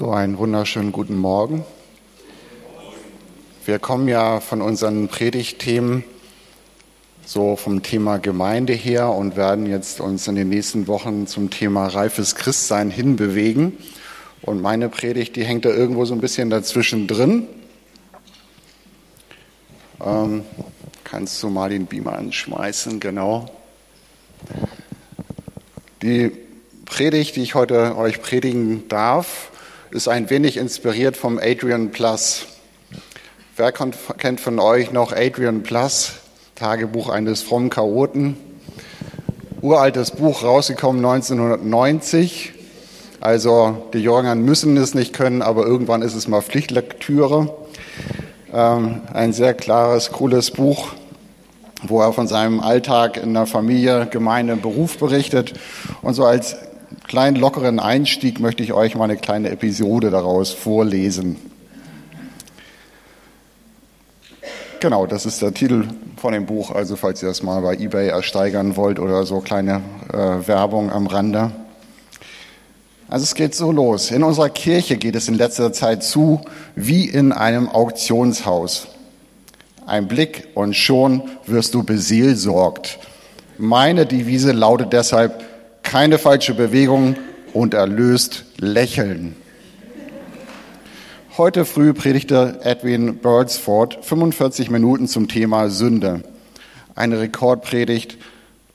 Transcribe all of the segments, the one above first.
So, einen wunderschönen guten Morgen. Wir kommen ja von unseren Predigtthemen so vom Thema Gemeinde her und werden jetzt uns in den nächsten Wochen zum Thema reifes Christsein hinbewegen. Und meine Predigt, die hängt da irgendwo so ein bisschen dazwischen drin. Ähm, kannst du mal den Beamer anschmeißen, genau. Die Predigt, die ich heute euch predigen darf, ist ein wenig inspiriert vom Adrian Plus. Wer kennt von euch noch Adrian Plus, Tagebuch eines frommen Chaoten? Uraltes Buch, rausgekommen 1990. Also die Jüngern müssen es nicht können, aber irgendwann ist es mal Pflichtlektüre. Ähm, ein sehr klares, cooles Buch, wo er von seinem Alltag in der Familie, Gemeinde, Beruf berichtet. Und so als kleinen lockeren Einstieg möchte ich euch mal eine kleine Episode daraus vorlesen. Genau, das ist der Titel von dem Buch, also falls ihr das mal bei eBay ersteigern wollt oder so kleine äh, Werbung am Rande. Also es geht so los. In unserer Kirche geht es in letzter Zeit zu wie in einem Auktionshaus. Ein Blick und schon wirst du beseelsorgt. Meine Devise lautet deshalb, keine falsche Bewegung und erlöst lächeln. Heute früh predigte Edwin Birdsford 45 Minuten zum Thema Sünde. Eine Rekordpredigt,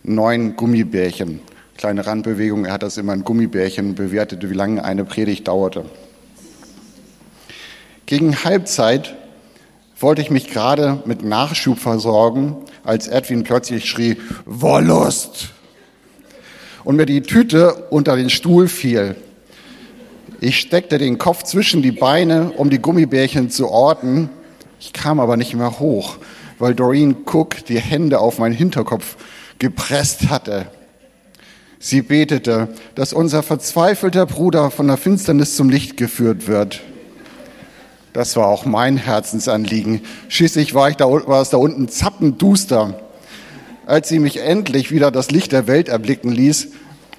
neun Gummibärchen. Kleine Randbewegung, er hat das immer in Gummibärchen bewertet, wie lange eine Predigt dauerte. Gegen Halbzeit wollte ich mich gerade mit Nachschub versorgen, als Edwin plötzlich schrie, Wollust! Und mir die Tüte unter den Stuhl fiel. Ich steckte den Kopf zwischen die Beine, um die Gummibärchen zu orten. Ich kam aber nicht mehr hoch, weil Doreen Cook die Hände auf meinen Hinterkopf gepresst hatte. Sie betete, dass unser verzweifelter Bruder von der Finsternis zum Licht geführt wird. Das war auch mein Herzensanliegen. Schließlich war, ich da, war es da unten zappenduster. Als sie mich endlich wieder das Licht der Welt erblicken ließ,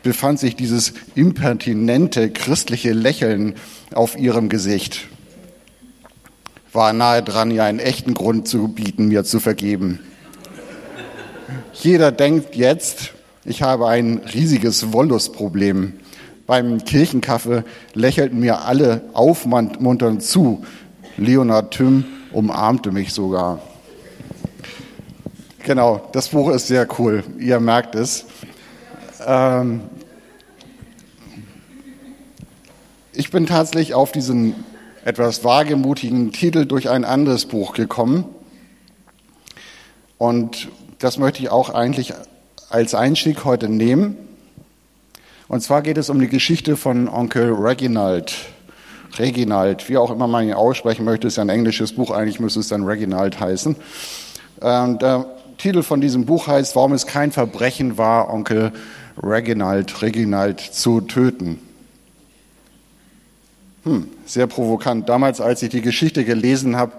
befand sich dieses impertinente christliche Lächeln auf ihrem Gesicht. War nahe dran, ihr einen echten Grund zu bieten, mir zu vergeben. Jeder denkt jetzt, ich habe ein riesiges Wollustproblem. Beim Kirchenkaffee lächelten mir alle aufmunternd zu. Leonard Thüm umarmte mich sogar. Genau, das Buch ist sehr cool. Ihr merkt es. Ähm ich bin tatsächlich auf diesen etwas wagemutigen Titel durch ein anderes Buch gekommen. Und das möchte ich auch eigentlich als Einstieg heute nehmen. Und zwar geht es um die Geschichte von Onkel Reginald. Reginald, wie auch immer man ihn aussprechen möchte, ist ja ein englisches Buch, eigentlich müsste es dann Reginald heißen. Ähm, der Titel von diesem Buch heißt, warum es kein Verbrechen war, Onkel Reginald, Reginald zu töten. Hm, sehr provokant. Damals, als ich die Geschichte gelesen habe,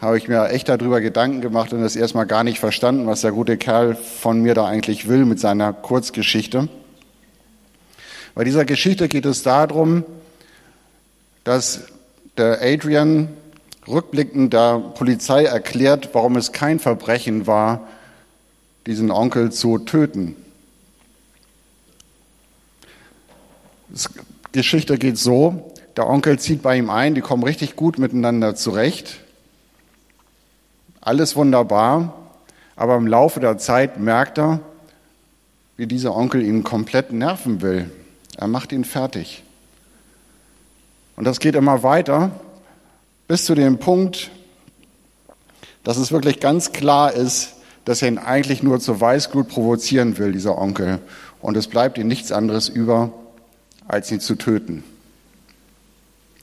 habe ich mir echt darüber Gedanken gemacht und das erstmal gar nicht verstanden, was der gute Kerl von mir da eigentlich will mit seiner Kurzgeschichte. Bei dieser Geschichte geht es darum, dass der Adrian rückblickend der Polizei erklärt, warum es kein Verbrechen war, diesen Onkel zu töten. Die Geschichte geht so, der Onkel zieht bei ihm ein, die kommen richtig gut miteinander zurecht. Alles wunderbar, aber im Laufe der Zeit merkt er, wie dieser Onkel ihn komplett nerven will. Er macht ihn fertig. Und das geht immer weiter bis zu dem Punkt, dass es wirklich ganz klar ist, dass er ihn eigentlich nur zur Weißglut provozieren will, dieser Onkel. Und es bleibt ihm nichts anderes über, als ihn zu töten.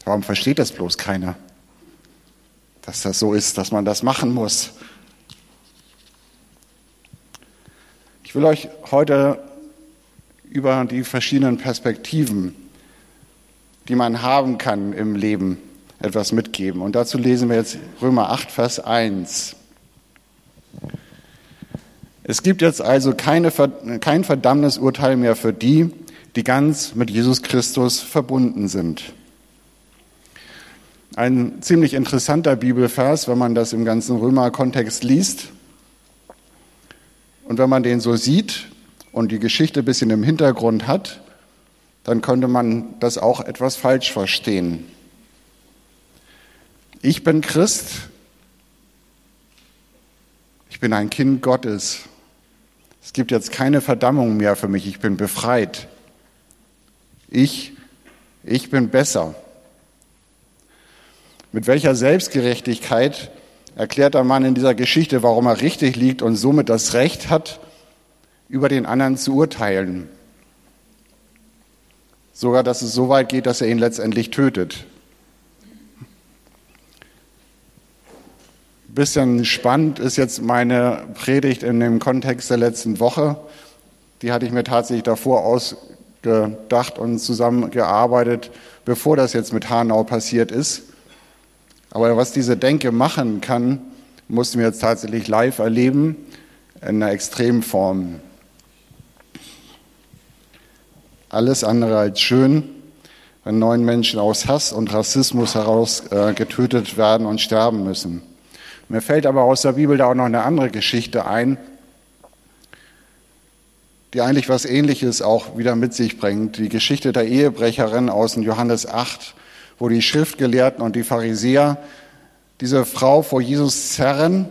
Warum versteht das bloß keiner? Dass das so ist, dass man das machen muss. Ich will euch heute über die verschiedenen Perspektiven, die man haben kann im Leben, etwas mitgeben. Und dazu lesen wir jetzt Römer 8, Vers 1. Es gibt jetzt also keine, kein Verdammnisurteil mehr für die, die ganz mit Jesus Christus verbunden sind. Ein ziemlich interessanter Bibelvers, wenn man das im ganzen Römer-Kontext liest. Und wenn man den so sieht und die Geschichte ein bisschen im Hintergrund hat, dann könnte man das auch etwas falsch verstehen. Ich bin Christ, ich bin ein Kind Gottes. Es gibt jetzt keine Verdammung mehr für mich, ich bin befreit. Ich, ich bin besser. Mit welcher Selbstgerechtigkeit erklärt der Mann in dieser Geschichte, warum er richtig liegt und somit das Recht hat, über den anderen zu urteilen. Sogar, dass es so weit geht, dass er ihn letztendlich tötet. Bisschen spannend ist jetzt meine Predigt in dem Kontext der letzten Woche. Die hatte ich mir tatsächlich davor ausgedacht und zusammengearbeitet, bevor das jetzt mit Hanau passiert ist. Aber was diese Denke machen kann, mussten wir jetzt tatsächlich live erleben, in einer Extremform. Alles andere als schön, wenn neun Menschen aus Hass und Rassismus heraus äh, getötet werden und sterben müssen. Mir fällt aber aus der Bibel da auch noch eine andere Geschichte ein, die eigentlich was Ähnliches auch wieder mit sich bringt. Die Geschichte der Ehebrecherin aus Johannes 8, wo die Schriftgelehrten und die Pharisäer diese Frau vor Jesus zerren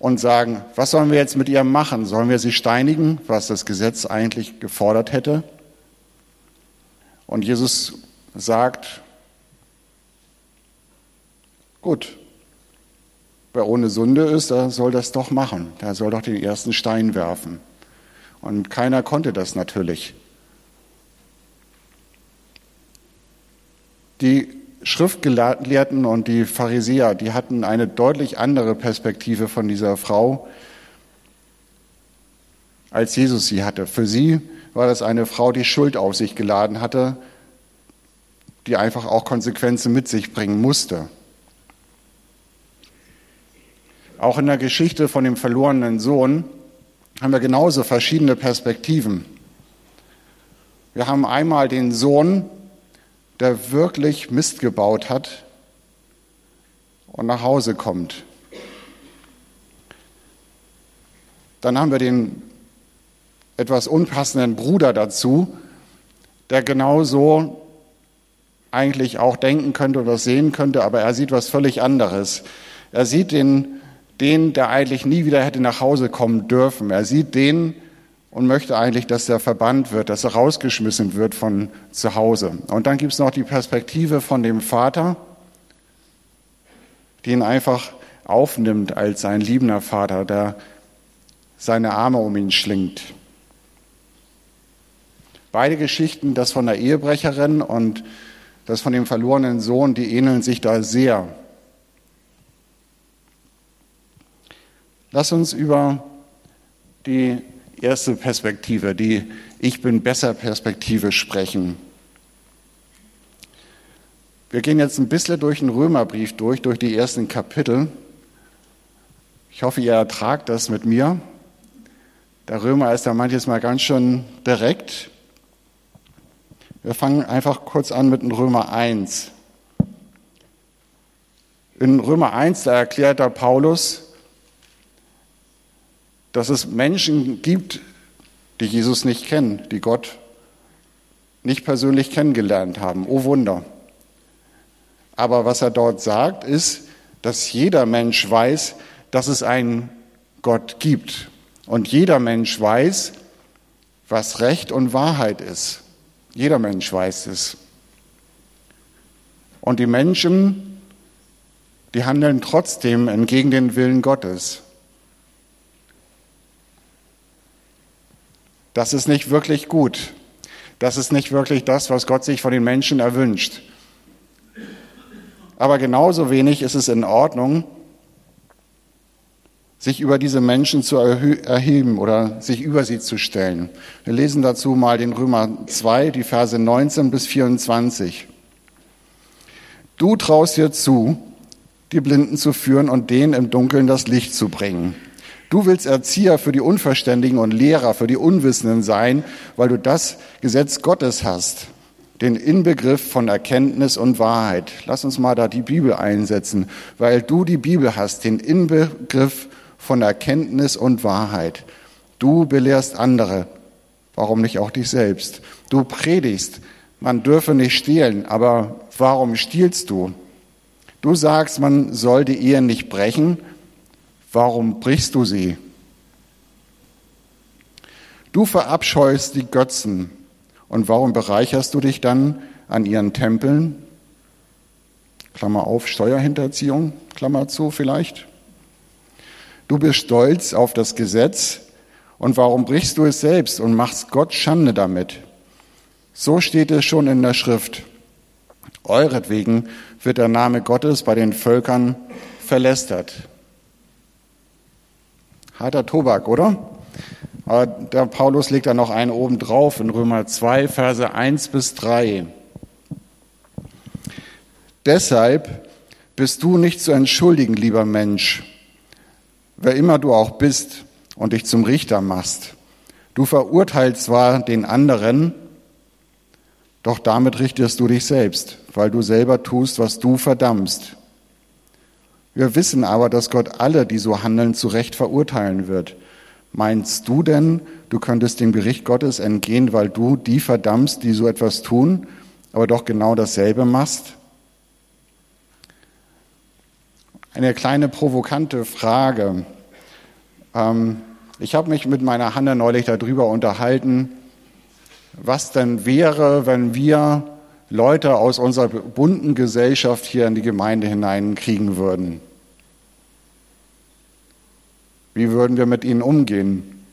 und sagen, was sollen wir jetzt mit ihr machen? Sollen wir sie steinigen, was das Gesetz eigentlich gefordert hätte? Und Jesus sagt, gut, wer ohne Sünde ist, der soll das doch machen. Der soll doch den ersten Stein werfen. Und keiner konnte das natürlich. Die Schriftgelehrten und die Pharisäer, die hatten eine deutlich andere Perspektive von dieser Frau, als Jesus sie hatte. Für sie war das eine Frau, die Schuld auf sich geladen hatte, die einfach auch Konsequenzen mit sich bringen musste. Auch in der Geschichte von dem verlorenen Sohn haben wir genauso verschiedene Perspektiven. Wir haben einmal den Sohn, der wirklich Mist gebaut hat und nach Hause kommt. Dann haben wir den etwas unpassenden Bruder dazu, der genauso eigentlich auch denken könnte oder sehen könnte, aber er sieht was völlig anderes. Er sieht den, den, der eigentlich nie wieder hätte nach Hause kommen dürfen. Er sieht den, und möchte eigentlich, dass er verbannt wird, dass er rausgeschmissen wird von zu Hause. Und dann gibt es noch die Perspektive von dem Vater, die ihn einfach aufnimmt als sein liebender Vater, der seine Arme um ihn schlingt. Beide Geschichten, das von der Ehebrecherin und das von dem verlorenen Sohn, die ähneln sich da sehr. Lass uns über die erste Perspektive, die Ich bin besser Perspektive sprechen. Wir gehen jetzt ein bisschen durch den Römerbrief durch, durch die ersten Kapitel. Ich hoffe, ihr ertragt das mit mir. Der Römer ist da manches Mal ganz schön direkt. Wir fangen einfach kurz an mit dem Römer 1. In Römer 1, da erklärt der Paulus, dass es Menschen gibt, die Jesus nicht kennen, die Gott nicht persönlich kennengelernt haben. Oh Wunder. Aber was er dort sagt, ist, dass jeder Mensch weiß, dass es einen Gott gibt. Und jeder Mensch weiß, was Recht und Wahrheit ist. Jeder Mensch weiß es. Und die Menschen, die handeln trotzdem entgegen den Willen Gottes. Das ist nicht wirklich gut. Das ist nicht wirklich das, was Gott sich von den Menschen erwünscht. Aber genauso wenig ist es in Ordnung, sich über diese Menschen zu erheben oder sich über sie zu stellen. Wir lesen dazu mal den Römer 2, die Verse 19 bis 24. Du traust dir zu, die Blinden zu führen und denen im Dunkeln das Licht zu bringen. Du willst Erzieher für die Unverständigen und Lehrer für die Unwissenden sein, weil du das Gesetz Gottes hast. den Inbegriff von Erkenntnis und Wahrheit. Lass uns mal da die Bibel einsetzen, weil du die Bibel hast, den Inbegriff von Erkenntnis und Wahrheit. Du belehrst andere. Warum nicht auch dich selbst? Du predigst, man dürfe nicht stehlen, aber warum stiehlst du? Du sagst, man soll die Ehe nicht brechen. Warum brichst du sie? Du verabscheust die Götzen. Und warum bereicherst du dich dann an ihren Tempeln? Klammer auf, Steuerhinterziehung, Klammer zu vielleicht. Du bist stolz auf das Gesetz. Und warum brichst du es selbst und machst Gott Schande damit? So steht es schon in der Schrift. Euretwegen wird der Name Gottes bei den Völkern verlästert. Harter Tobak, oder? Aber der Paulus legt da noch einen oben drauf in Römer 2, Verse 1 bis 3. Deshalb bist du nicht zu entschuldigen, lieber Mensch, wer immer du auch bist und dich zum Richter machst. Du verurteilst zwar den anderen, doch damit richtest du dich selbst, weil du selber tust, was du verdammst. Wir wissen aber, dass Gott alle, die so handeln, zu Recht verurteilen wird. Meinst du denn, du könntest dem Gericht Gottes entgehen, weil du die verdammst, die so etwas tun, aber doch genau dasselbe machst? Eine kleine provokante Frage. Ähm, ich habe mich mit meiner Hanne neulich darüber unterhalten, was denn wäre, wenn wir Leute aus unserer bunten Gesellschaft hier in die Gemeinde hineinkriegen würden. Wie würden wir mit ihnen umgehen?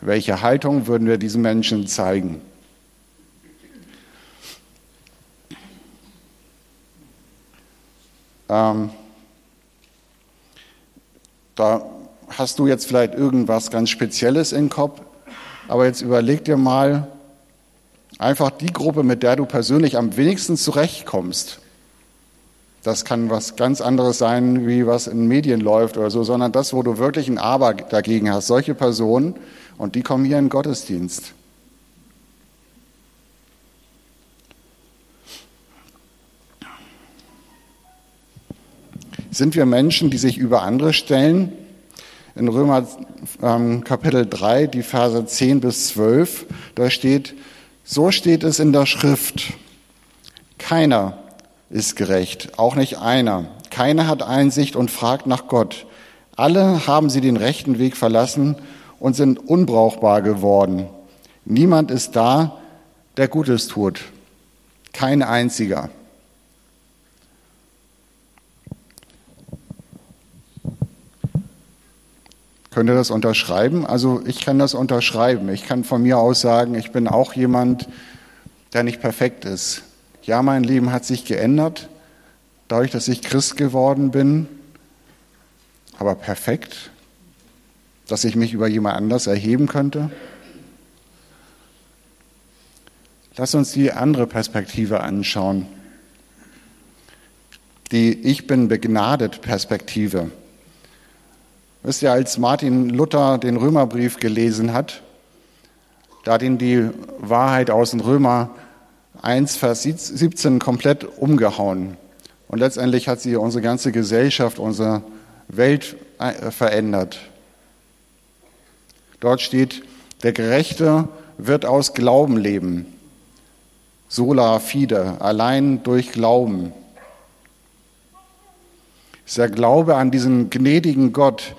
Welche Haltung würden wir diesen Menschen zeigen? Ähm, da hast du jetzt vielleicht irgendwas ganz Spezielles im Kopf, aber jetzt überleg dir mal, Einfach die Gruppe, mit der du persönlich am wenigsten zurechtkommst. Das kann was ganz anderes sein, wie was in Medien läuft oder so, sondern das, wo du wirklich ein Aber dagegen hast. Solche Personen, und die kommen hier in den Gottesdienst. Sind wir Menschen, die sich über andere stellen? In Römer ähm, Kapitel 3, die Verse 10 bis 12, da steht, so steht es in der Schrift. Keiner ist gerecht, auch nicht einer. Keiner hat Einsicht und fragt nach Gott. Alle haben sie den rechten Weg verlassen und sind unbrauchbar geworden. Niemand ist da, der Gutes tut. Kein einziger. Könnt ihr das unterschreiben? Also ich kann das unterschreiben. Ich kann von mir aus sagen, ich bin auch jemand, der nicht perfekt ist. Ja, mein Leben hat sich geändert, dadurch, dass ich Christ geworden bin. Aber perfekt, dass ich mich über jemand anders erheben könnte. Lass uns die andere Perspektive anschauen. Die Ich bin begnadet Perspektive. Wisst ihr, als Martin Luther den Römerbrief gelesen hat, da hat ihn die Wahrheit aus dem Römer 1, Vers 17 komplett umgehauen. Und letztendlich hat sie unsere ganze Gesellschaft, unsere Welt äh, verändert. Dort steht, der Gerechte wird aus Glauben leben. Sola fide, allein durch Glauben. Ist der Glaube an diesen gnädigen Gott,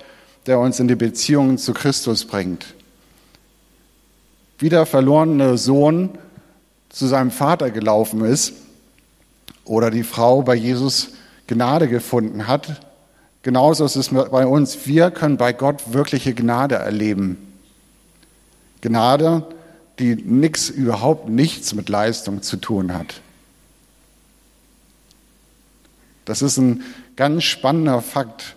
der uns in die Beziehung zu Christus bringt. Wie der verlorene Sohn zu seinem Vater gelaufen ist oder die Frau bei Jesus Gnade gefunden hat, genauso ist es bei uns. Wir können bei Gott wirkliche Gnade erleben. Gnade, die nichts, überhaupt nichts mit Leistung zu tun hat. Das ist ein ganz spannender Fakt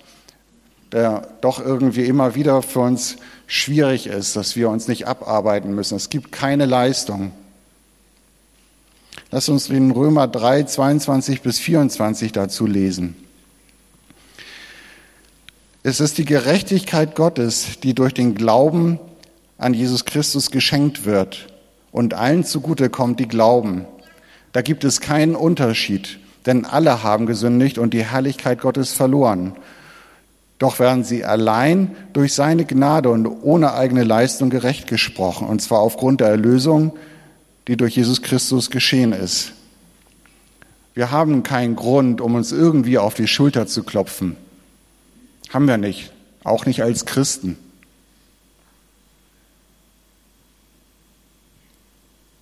der doch irgendwie immer wieder für uns schwierig ist, dass wir uns nicht abarbeiten müssen. Es gibt keine Leistung. Lass uns in Römer 3, 22 bis 24 dazu lesen. Es ist die Gerechtigkeit Gottes, die durch den Glauben an Jesus Christus geschenkt wird und allen zugute kommt, die glauben. Da gibt es keinen Unterschied, denn alle haben gesündigt und die Herrlichkeit Gottes verloren. Doch werden sie allein durch seine Gnade und ohne eigene Leistung gerecht gesprochen, und zwar aufgrund der Erlösung, die durch Jesus Christus geschehen ist. Wir haben keinen Grund, um uns irgendwie auf die Schulter zu klopfen. Haben wir nicht, auch nicht als Christen.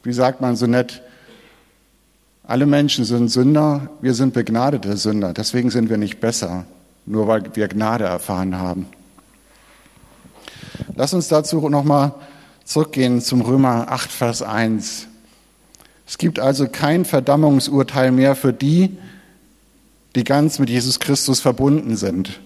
Wie sagt man so nett, alle Menschen sind Sünder, wir sind begnadete Sünder, deswegen sind wir nicht besser, nur weil wir Gnade erfahren haben. Lass uns dazu nochmal zurückgehen zum Römer 8, Vers 1. Es gibt also kein Verdammungsurteil mehr für die, die ganz mit Jesus Christus verbunden sind.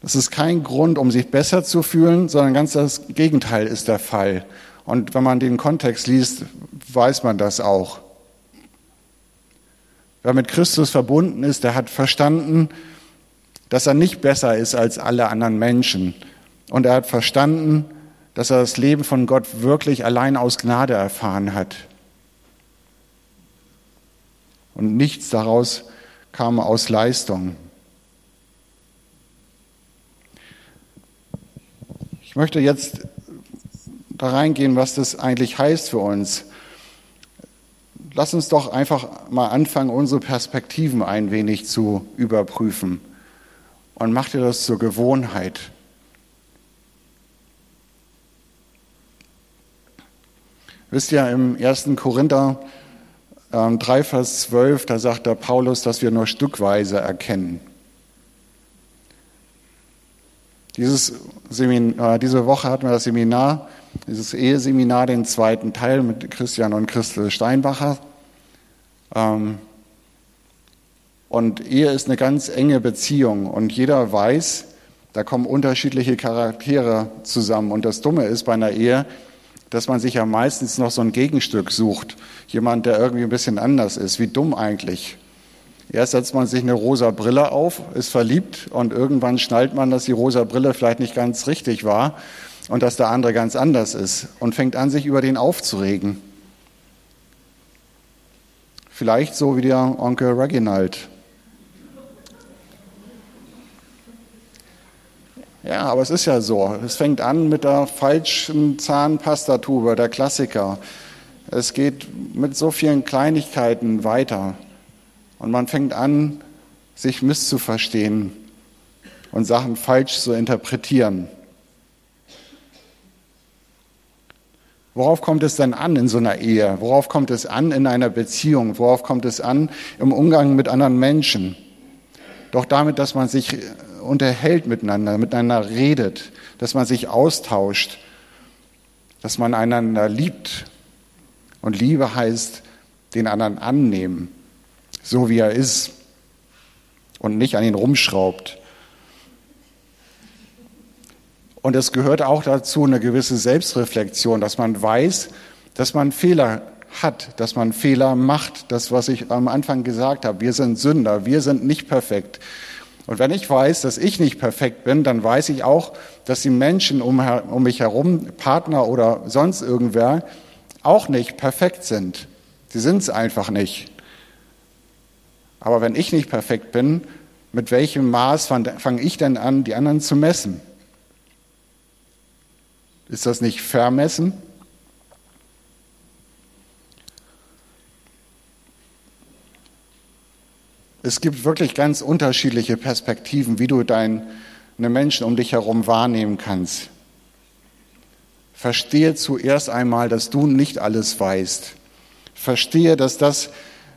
Das ist kein Grund, um sich besser zu fühlen, sondern ganz das Gegenteil ist der Fall. Und wenn man den Kontext liest, weiß man das auch. Wer mit Christus verbunden ist, der hat verstanden, dass er nicht besser ist als alle anderen Menschen. Und er hat verstanden, dass er das Leben von Gott wirklich allein aus Gnade erfahren hat. Und nichts daraus kam aus Leistung. Ich möchte jetzt da reingehen, was das eigentlich heißt für uns. Lass uns doch einfach mal anfangen, unsere Perspektiven ein wenig zu überprüfen. Und mach dir das zur Gewohnheit. Wisst ihr, im 1. Korinther 3, ähm, Vers 12, da sagt der Paulus, dass wir nur stückweise erkennen. Dieses Seminar, äh, diese Woche hatten wir das Seminar, dieses Eheseminar, den zweiten Teil mit Christian und Christel Steinbacher. Ähm, und Ehe ist eine ganz enge Beziehung und jeder weiß, da kommen unterschiedliche Charaktere zusammen. Und das Dumme ist bei einer Ehe, dass man sich ja meistens noch so ein Gegenstück sucht. Jemand, der irgendwie ein bisschen anders ist. Wie dumm eigentlich. Erst setzt man sich eine rosa Brille auf, ist verliebt und irgendwann schnallt man, dass die rosa Brille vielleicht nicht ganz richtig war und dass der andere ganz anders ist und fängt an, sich über den aufzuregen. Vielleicht so wie der Onkel Reginald. Ja, aber es ist ja so. Es fängt an mit der falschen Zahnpastatube, der Klassiker. Es geht mit so vielen Kleinigkeiten weiter. Und man fängt an, sich misszuverstehen und Sachen falsch zu interpretieren. Worauf kommt es denn an in so einer Ehe? Worauf kommt es an in einer Beziehung? Worauf kommt es an im Umgang mit anderen Menschen? Doch damit, dass man sich unterhält miteinander, miteinander redet, dass man sich austauscht, dass man einander liebt. Und Liebe heißt, den anderen annehmen, so wie er ist und nicht an ihn rumschraubt. Und es gehört auch dazu eine gewisse Selbstreflexion, dass man weiß, dass man Fehler hat, dass man Fehler macht. Das, was ich am Anfang gesagt habe. Wir sind Sünder, wir sind nicht perfekt. Und wenn ich weiß, dass ich nicht perfekt bin, dann weiß ich auch, dass die Menschen um, um mich herum, Partner oder sonst irgendwer, auch nicht perfekt sind. Sie sind es einfach nicht. Aber wenn ich nicht perfekt bin, mit welchem Maß fange ich denn an, die anderen zu messen? Ist das nicht vermessen? Es gibt wirklich ganz unterschiedliche Perspektiven, wie du deine Menschen um dich herum wahrnehmen kannst. Verstehe zuerst einmal, dass du nicht alles weißt. Verstehe, dass das,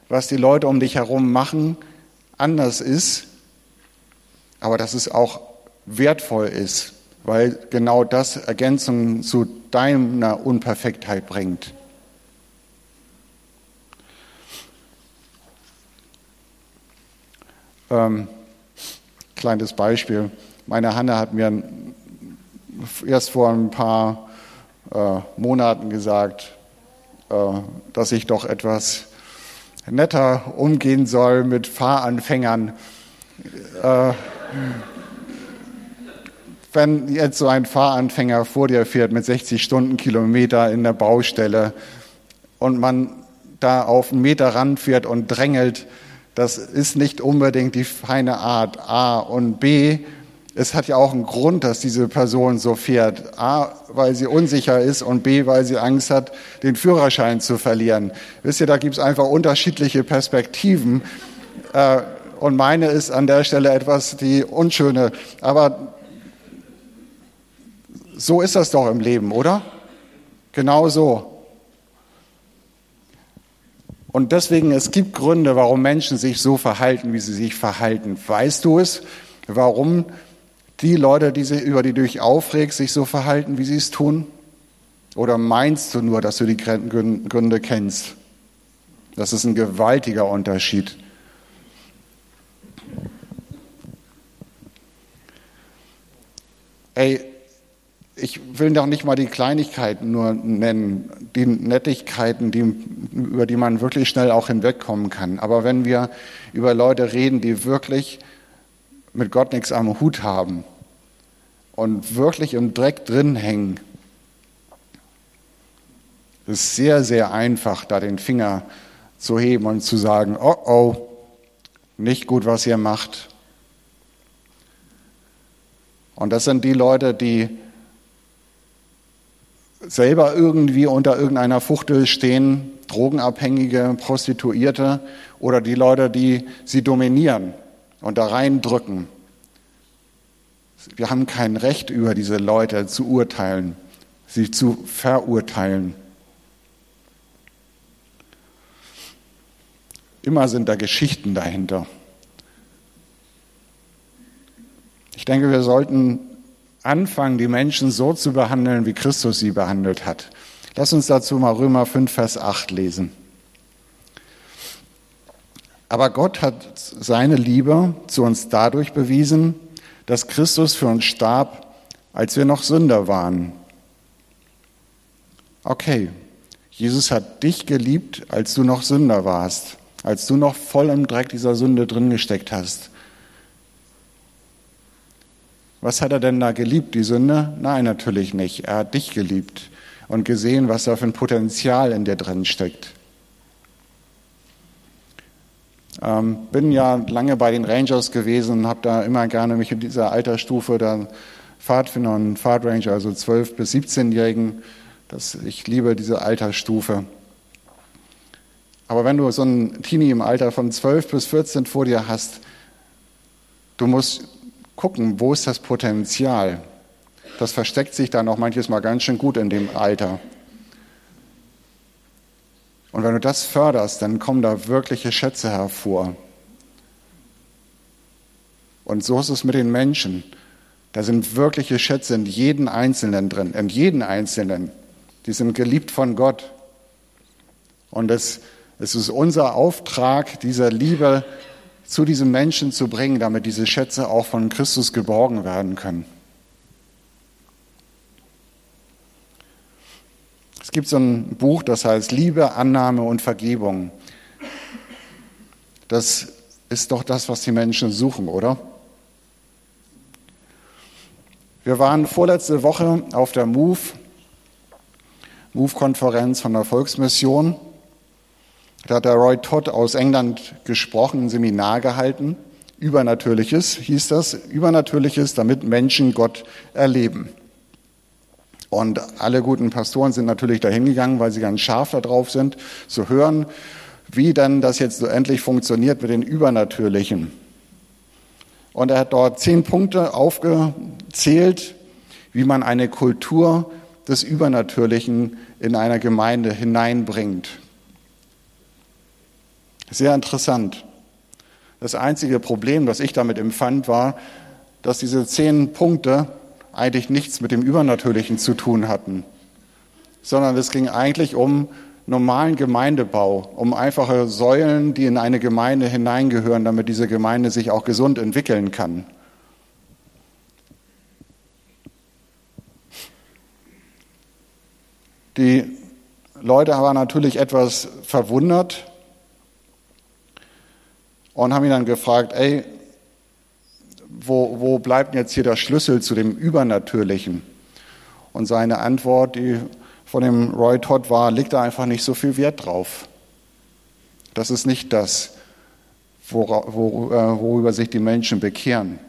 was die Leute um dich herum machen, anders ist, aber dass es auch wertvoll ist, weil genau das Ergänzung zu deiner Unperfektheit bringt. Ähm, kleines Beispiel. Meine Hanne hat mir erst vor ein paar äh, Monaten gesagt, äh, dass ich doch etwas netter umgehen soll mit Fahranfängern. Äh, wenn jetzt so ein Fahranfänger vor dir fährt mit 60 Stundenkilometer in der Baustelle, und man da auf einen Meter ranfährt und drängelt, das ist nicht unbedingt die feine Art. A und B, es hat ja auch einen Grund, dass diese Person so fährt. A, weil sie unsicher ist und B, weil sie Angst hat, den Führerschein zu verlieren. Wisst ihr, da gibt es einfach unterschiedliche Perspektiven. Äh, und meine ist an der Stelle etwas die unschöne. Aber so ist das doch im Leben, oder? Genau so. Und deswegen, es gibt Gründe, warum Menschen sich so verhalten, wie sie sich verhalten. Weißt du es, warum die Leute, die sich, über die du dich aufregst, sich so verhalten, wie sie es tun? Oder meinst du nur, dass du die Gründe kennst? Das ist ein gewaltiger Unterschied. Ey, ich will doch nicht mal die Kleinigkeiten nur nennen, die Nettigkeiten, die, über die man wirklich schnell auch hinwegkommen kann. Aber wenn wir über Leute reden, die wirklich mit Gott nichts am Hut haben und wirklich im Dreck drin hängen, ist sehr, sehr einfach, da den Finger zu heben und zu sagen, oh oh, nicht gut, was ihr macht. Und das sind die Leute, die selber irgendwie unter irgendeiner Fuchtel stehen, Drogenabhängige, Prostituierte oder die Leute, die sie dominieren und da reindrücken. Wir haben kein Recht über diese Leute zu urteilen, sie zu verurteilen. Immer sind da Geschichten dahinter. Ich denke, wir sollten anfangen, die Menschen so zu behandeln, wie Christus sie behandelt hat. Lass uns dazu mal Römer 5, Vers 8 lesen. Aber Gott hat seine Liebe zu uns dadurch bewiesen, dass Christus für uns starb, als wir noch Sünder waren. Okay, Jesus hat dich geliebt, als du noch Sünder warst, als du noch voll im Dreck dieser Sünde drin gesteckt hast. Was hat er denn da geliebt, die Sünde? Nein, natürlich nicht. Er hat dich geliebt und gesehen, was da für ein Potenzial in dir drin steckt. Ähm, bin ja lange bei den Rangers gewesen und habe da immer gerne mich in dieser Altersstufe der Pfadfinder und Pfadranger, also 12- bis 17-Jährigen, ich liebe diese Altersstufe. Aber wenn du so einen Teenie im Alter von 12 bis 14 vor dir hast, du musst gucken, wo ist das Potenzial. Das versteckt sich dann auch manches Mal ganz schön gut in dem Alter. Und wenn du das förderst, dann kommen da wirkliche Schätze hervor. Und so ist es mit den Menschen. Da sind wirkliche Schätze in jeden Einzelnen drin, in jeden Einzelnen. Die sind geliebt von Gott. Und es, es ist unser Auftrag, dieser Liebe zu diesem Menschen zu bringen, damit diese Schätze auch von Christus geborgen werden können. Es gibt so ein Buch, das heißt Liebe, Annahme und Vergebung. Das ist doch das, was die Menschen suchen, oder? Wir waren vorletzte Woche auf der MOVE, MOVE-Konferenz von der Volksmission. Da hat der Roy Todd aus England gesprochen, ein Seminar gehalten. Übernatürliches hieß das. Übernatürliches, damit Menschen Gott erleben. Und alle guten Pastoren sind natürlich dahin gegangen, weil sie ganz scharf darauf sind, zu hören, wie denn das jetzt so endlich funktioniert mit den Übernatürlichen. Und er hat dort zehn Punkte aufgezählt, wie man eine Kultur des Übernatürlichen in einer Gemeinde hineinbringt. Sehr interessant. Das einzige Problem, das ich damit empfand, war, dass diese zehn Punkte eigentlich nichts mit dem Übernatürlichen zu tun hatten, sondern es ging eigentlich um normalen Gemeindebau, um einfache Säulen, die in eine Gemeinde hineingehören, damit diese Gemeinde sich auch gesund entwickeln kann. Die Leute waren natürlich etwas verwundert, und haben ihn dann gefragt, ey, wo, wo bleibt jetzt hier der Schlüssel zu dem Übernatürlichen? Und seine Antwort, die von dem Roy Todd war, legt da einfach nicht so viel Wert drauf. Das ist nicht das, äh, worüber sich die Menschen bekehren.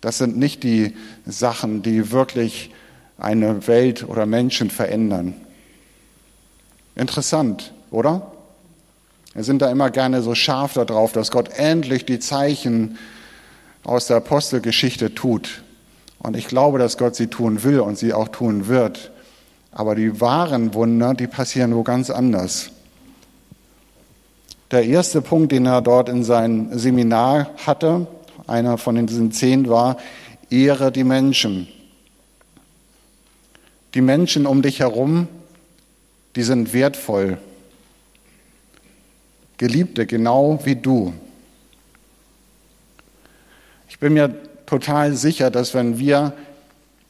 Das sind nicht die Sachen, die wirklich eine Welt oder Menschen verändern. Interessant, oder? Wir sind da immer gerne so scharf darauf, dass Gott endlich die Zeichen aus der Apostelgeschichte tut. Und ich glaube, dass Gott sie tun will und sie auch tun wird. Aber die wahren Wunder, die passieren wo ganz anders. Der erste Punkt, den er dort in seinem Seminar hatte, einer von diesen zehn war, ehre die Menschen. Die Menschen um dich herum, die sind wertvoll. Geliebte, genau wie du. Ich bin mir total sicher, dass wenn wir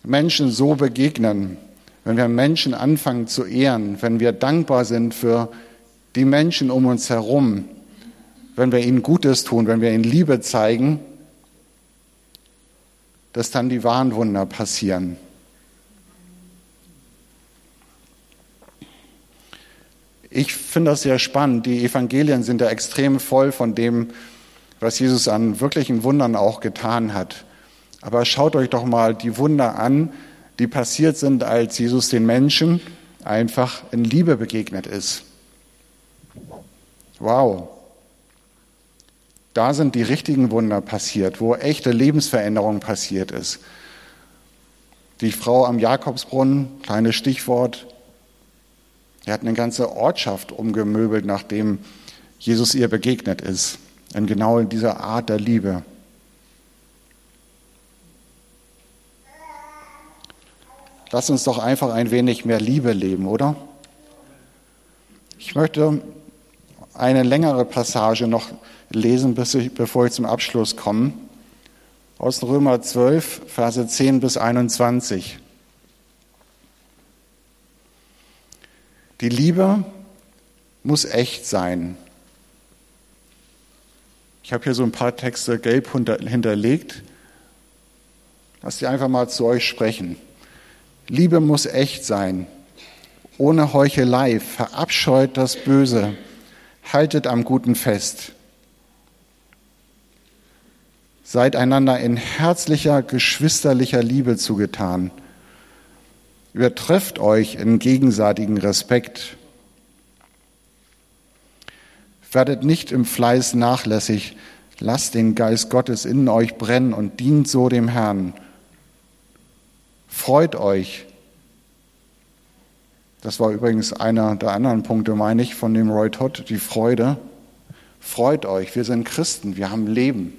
Menschen so begegnen, wenn wir Menschen anfangen zu ehren, wenn wir dankbar sind für die Menschen um uns herum, wenn wir ihnen Gutes tun, wenn wir ihnen Liebe zeigen, dass dann die wahren Wunder passieren. Ich finde das sehr spannend. Die Evangelien sind ja extrem voll von dem, was Jesus an wirklichen Wundern auch getan hat. Aber schaut euch doch mal die Wunder an, die passiert sind, als Jesus den Menschen einfach in Liebe begegnet ist. Wow. Da sind die richtigen Wunder passiert, wo echte Lebensveränderung passiert ist. Die Frau am Jakobsbrunnen, kleines Stichwort, er hat eine ganze Ortschaft umgemöbelt, nachdem Jesus ihr begegnet ist. Und genau in dieser Art der Liebe. Lass uns doch einfach ein wenig mehr Liebe leben, oder? Ich möchte eine längere Passage noch lesen, bevor ich zum Abschluss komme. Aus Römer 12, Verse 10 bis 21. Die Liebe muss echt sein. Ich habe hier so ein paar Texte gelb hinterlegt. Lass die einfach mal zu euch sprechen. Liebe muss echt sein, ohne Heuchelei, verabscheut das Böse, haltet am Guten fest. Seid einander in herzlicher, geschwisterlicher Liebe zugetan. Übertrefft euch in gegenseitigen Respekt. Werdet nicht im Fleiß nachlässig, lasst den Geist Gottes in euch brennen und dient so dem Herrn. Freut euch. Das war übrigens einer der anderen Punkte, meine ich, von dem Roy Todd, die Freude. Freut euch, wir sind Christen, wir haben Leben.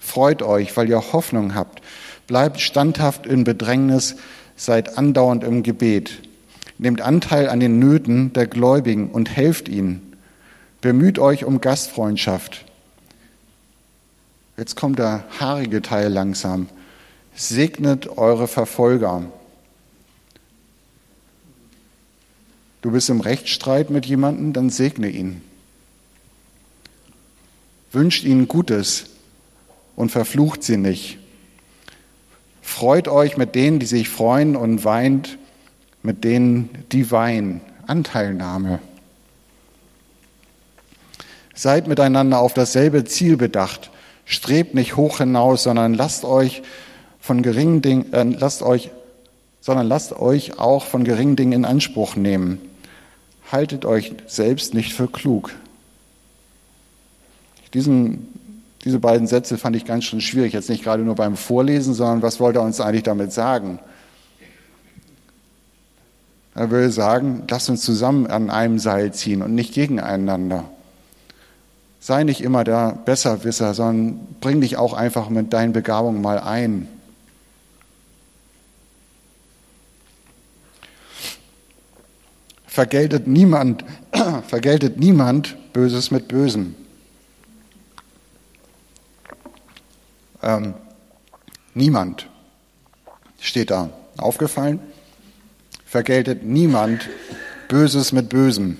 Freut euch, weil ihr Hoffnung habt. Bleibt standhaft in Bedrängnis, seid andauernd im Gebet. Nehmt Anteil an den Nöten der Gläubigen und helft ihnen. Bemüht euch um Gastfreundschaft. Jetzt kommt der haarige Teil langsam. Segnet eure Verfolger. Du bist im Rechtsstreit mit jemandem, dann segne ihn. Wünscht ihnen Gutes und verflucht sie nicht. Freut euch mit denen, die sich freuen und weint mit denen, die weinen. Anteilnahme. Seid miteinander auf dasselbe Ziel bedacht. Strebt nicht hoch hinaus, sondern lasst euch von geringen Dingen, äh, lasst euch, sondern lasst euch auch von geringen Dingen in Anspruch nehmen. Haltet euch selbst nicht für klug. Diesen diese beiden Sätze fand ich ganz schön schwierig, jetzt nicht gerade nur beim Vorlesen, sondern was wollte er uns eigentlich damit sagen? Er will sagen, lass uns zusammen an einem Seil ziehen und nicht gegeneinander. Sei nicht immer der Besserwisser, sondern bring dich auch einfach mit deinen Begabungen mal ein. Vergeltet niemand, vergeltet niemand Böses mit Bösem. Ähm, niemand steht da. Aufgefallen? Vergeltet niemand Böses mit Bösem.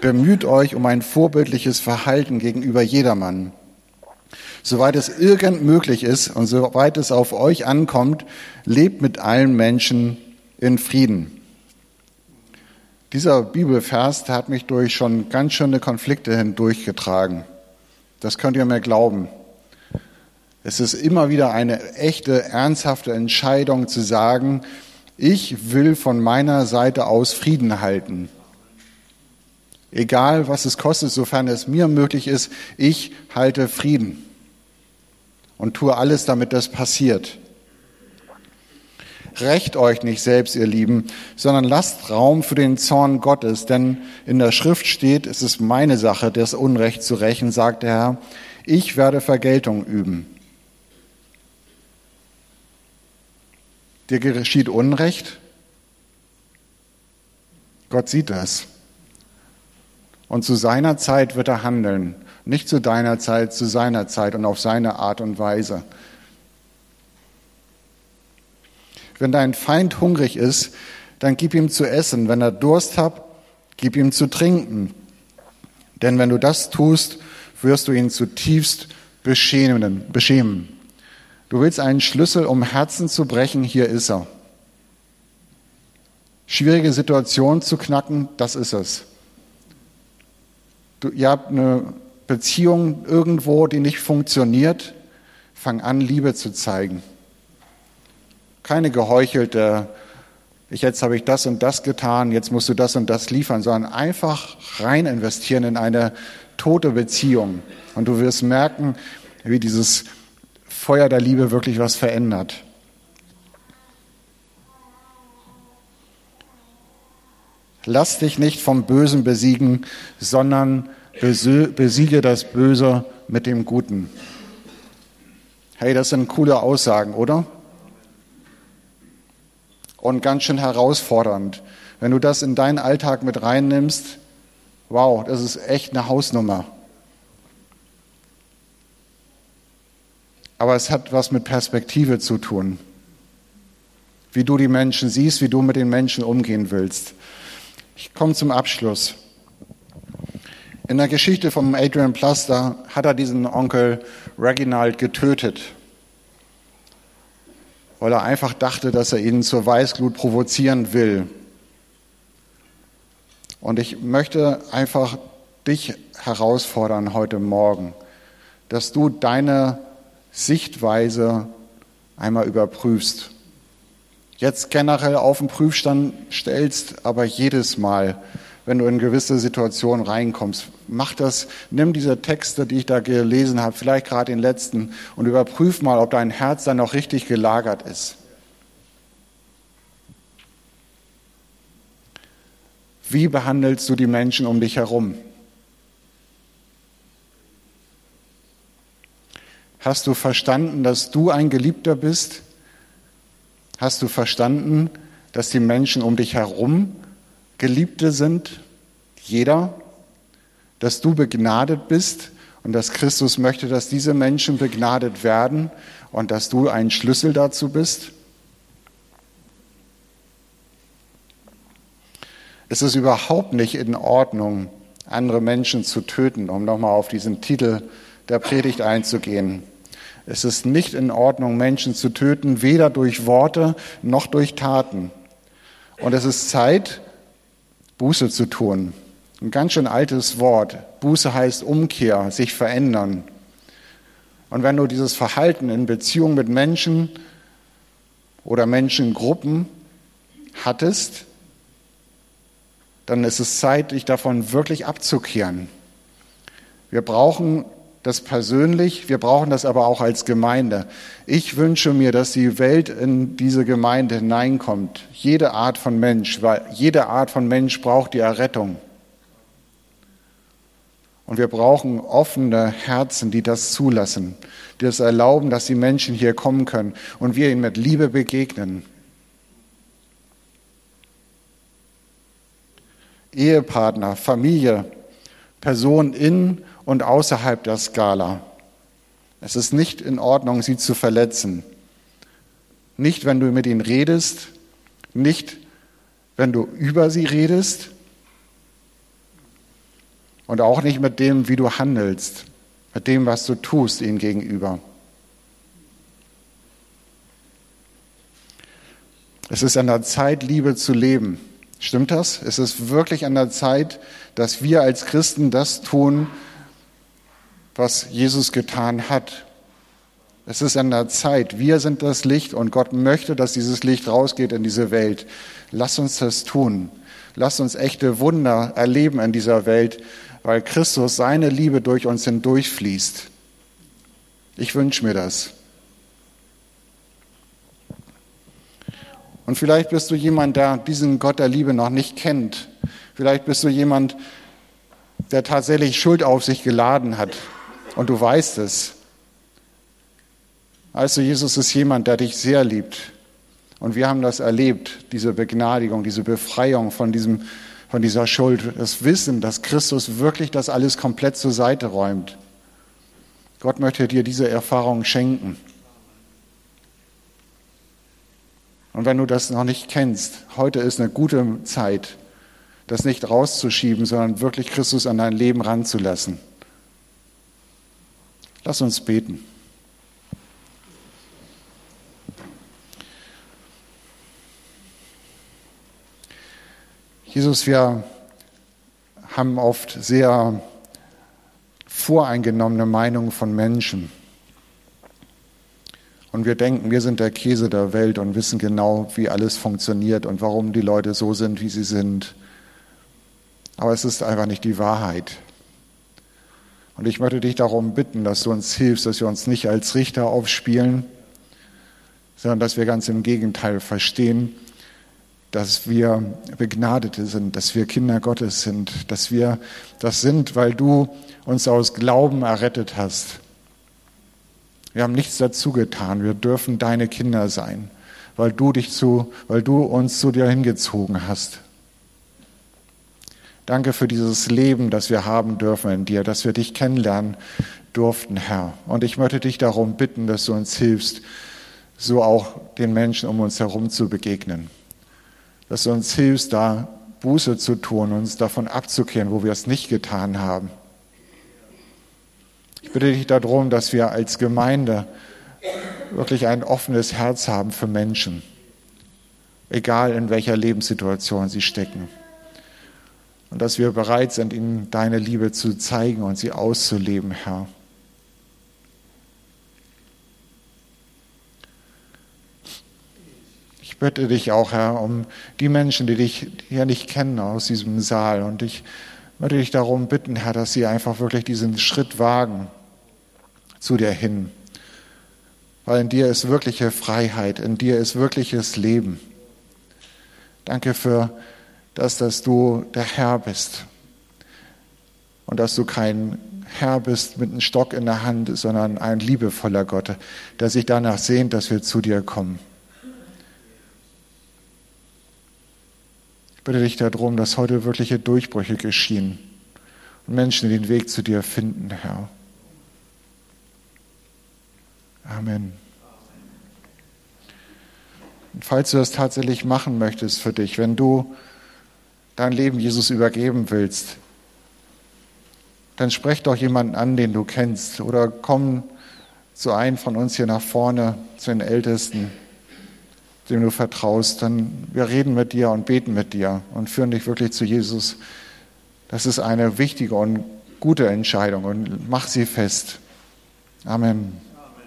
Bemüht euch um ein vorbildliches Verhalten gegenüber jedermann. Soweit es irgend möglich ist und soweit es auf euch ankommt, lebt mit allen Menschen in Frieden. Dieser Bibelvers hat mich durch schon ganz schöne Konflikte hindurchgetragen. Das könnt ihr mir glauben. Es ist immer wieder eine echte, ernsthafte Entscheidung zu sagen, ich will von meiner Seite aus Frieden halten. Egal, was es kostet, sofern es mir möglich ist, ich halte Frieden und tue alles, damit das passiert. Recht euch nicht selbst, ihr Lieben, sondern lasst Raum für den Zorn Gottes, denn in der Schrift steht, es ist meine Sache, das Unrecht zu rächen, sagt der Herr, ich werde Vergeltung üben. Dir geschieht Unrecht, Gott sieht das. Und zu seiner Zeit wird er handeln. Nicht zu deiner Zeit, zu seiner Zeit und auf seine Art und Weise. Wenn dein Feind hungrig ist, dann gib ihm zu essen. Wenn er Durst hat, gib ihm zu trinken. Denn wenn du das tust, wirst du ihn zutiefst beschämen. beschämen. Du willst einen Schlüssel, um Herzen zu brechen, hier ist er. Schwierige Situationen zu knacken, das ist es. Du, ihr habt eine Beziehung irgendwo, die nicht funktioniert, fang an, Liebe zu zeigen. Keine geheuchelte, ich, jetzt habe ich das und das getan, jetzt musst du das und das liefern, sondern einfach rein investieren in eine tote Beziehung. Und du wirst merken, wie dieses Feuer der Liebe wirklich was verändert. Lass dich nicht vom Bösen besiegen, sondern besiege das Böse mit dem Guten. Hey, das sind coole Aussagen, oder? Und ganz schön herausfordernd. Wenn du das in deinen Alltag mit reinnimmst, wow, das ist echt eine Hausnummer. Aber es hat was mit Perspektive zu tun. Wie du die Menschen siehst, wie du mit den Menschen umgehen willst. Ich komme zum Abschluss. In der Geschichte von Adrian Plaster hat er diesen Onkel Reginald getötet, weil er einfach dachte, dass er ihn zur Weißglut provozieren will. Und ich möchte einfach dich herausfordern heute Morgen, dass du deine Sichtweise einmal überprüfst jetzt generell auf den Prüfstand stellst, aber jedes Mal, wenn du in gewisse Situationen reinkommst, mach das, nimm diese Texte, die ich da gelesen habe, vielleicht gerade den letzten, und überprüf mal, ob dein Herz dann noch richtig gelagert ist. Wie behandelst du die Menschen um dich herum? Hast du verstanden, dass du ein Geliebter bist? Hast du verstanden, dass die Menschen um dich herum Geliebte sind? Jeder? Dass du begnadet bist und dass Christus möchte, dass diese Menschen begnadet werden und dass du ein Schlüssel dazu bist? Es ist überhaupt nicht in Ordnung, andere Menschen zu töten, um nochmal auf diesen Titel der Predigt einzugehen. Es ist nicht in Ordnung, Menschen zu töten, weder durch Worte noch durch Taten. Und es ist Zeit, Buße zu tun. Ein ganz schön altes Wort. Buße heißt Umkehr, sich verändern. Und wenn du dieses Verhalten in Beziehung mit Menschen oder Menschengruppen hattest, dann ist es Zeit, dich davon wirklich abzukehren. Wir brauchen das persönlich, wir brauchen das aber auch als Gemeinde. Ich wünsche mir, dass die Welt in diese Gemeinde hineinkommt. Jede Art von Mensch, weil jede Art von Mensch braucht die Errettung. Und wir brauchen offene Herzen, die das zulassen, die es das erlauben, dass die Menschen hier kommen können und wir ihnen mit Liebe begegnen. Ehepartner, Familie, Personen in und außerhalb der Skala. Es ist nicht in Ordnung, sie zu verletzen. Nicht, wenn du mit ihnen redest, nicht, wenn du über sie redest und auch nicht mit dem, wie du handelst, mit dem, was du tust ihnen gegenüber. Es ist an der Zeit, Liebe zu leben. Stimmt das? Es ist wirklich an der Zeit, dass wir als Christen das tun, was Jesus getan hat. Es ist an der Zeit. Wir sind das Licht und Gott möchte, dass dieses Licht rausgeht in diese Welt. Lass uns das tun. Lass uns echte Wunder erleben in dieser Welt, weil Christus seine Liebe durch uns hindurchfließt. Ich wünsche mir das. Und vielleicht bist du jemand, der diesen Gott der Liebe noch nicht kennt. Vielleicht bist du jemand, der tatsächlich Schuld auf sich geladen hat und du weißt es. Also Jesus ist jemand, der dich sehr liebt. Und wir haben das erlebt, diese Begnadigung, diese Befreiung von, diesem, von dieser Schuld, das Wissen, dass Christus wirklich das alles komplett zur Seite räumt. Gott möchte dir diese Erfahrung schenken. Und wenn du das noch nicht kennst, heute ist eine gute Zeit, das nicht rauszuschieben, sondern wirklich Christus an dein Leben ranzulassen. Lass uns beten. Jesus, wir haben oft sehr voreingenommene Meinungen von Menschen. Und wir denken, wir sind der Käse der Welt und wissen genau, wie alles funktioniert und warum die Leute so sind, wie sie sind. Aber es ist einfach nicht die Wahrheit. Und ich möchte dich darum bitten, dass du uns hilfst, dass wir uns nicht als Richter aufspielen, sondern dass wir ganz im Gegenteil verstehen, dass wir Begnadete sind, dass wir Kinder Gottes sind, dass wir das sind, weil du uns aus Glauben errettet hast. Wir haben nichts dazu getan. Wir dürfen deine Kinder sein, weil du dich zu, weil du uns zu dir hingezogen hast. Danke für dieses Leben, das wir haben dürfen in dir, dass wir dich kennenlernen durften, Herr. Und ich möchte dich darum bitten, dass du uns hilfst, so auch den Menschen um uns herum zu begegnen. Dass du uns hilfst, da Buße zu tun, uns davon abzukehren, wo wir es nicht getan haben. Ich bitte dich darum, dass wir als Gemeinde wirklich ein offenes Herz haben für Menschen, egal in welcher Lebenssituation sie stecken. Und dass wir bereit sind, ihnen deine Liebe zu zeigen und sie auszuleben, Herr. Ich bitte dich auch, Herr, um die Menschen, die dich hier nicht kennen aus diesem Saal. Und ich möchte dich darum bitten, Herr, dass sie einfach wirklich diesen Schritt wagen zu dir hin. Weil in dir ist wirkliche Freiheit, in dir ist wirkliches Leben. Danke für dass, dass du der Herr bist und dass du kein Herr bist mit einem Stock in der Hand, sondern ein liebevoller Gott, der sich danach sehnt, dass wir zu dir kommen. Ich bitte dich darum, dass heute wirkliche Durchbrüche geschehen und Menschen den Weg zu dir finden, Herr. Amen. Und falls du das tatsächlich machen möchtest für dich, wenn du dein Leben Jesus übergeben willst, dann sprech doch jemanden an, den du kennst, oder komm zu einem von uns hier nach vorne, zu den Ältesten, dem du vertraust. Dann wir reden mit dir und beten mit dir und führen dich wirklich zu Jesus. Das ist eine wichtige und gute Entscheidung und mach sie fest. Amen.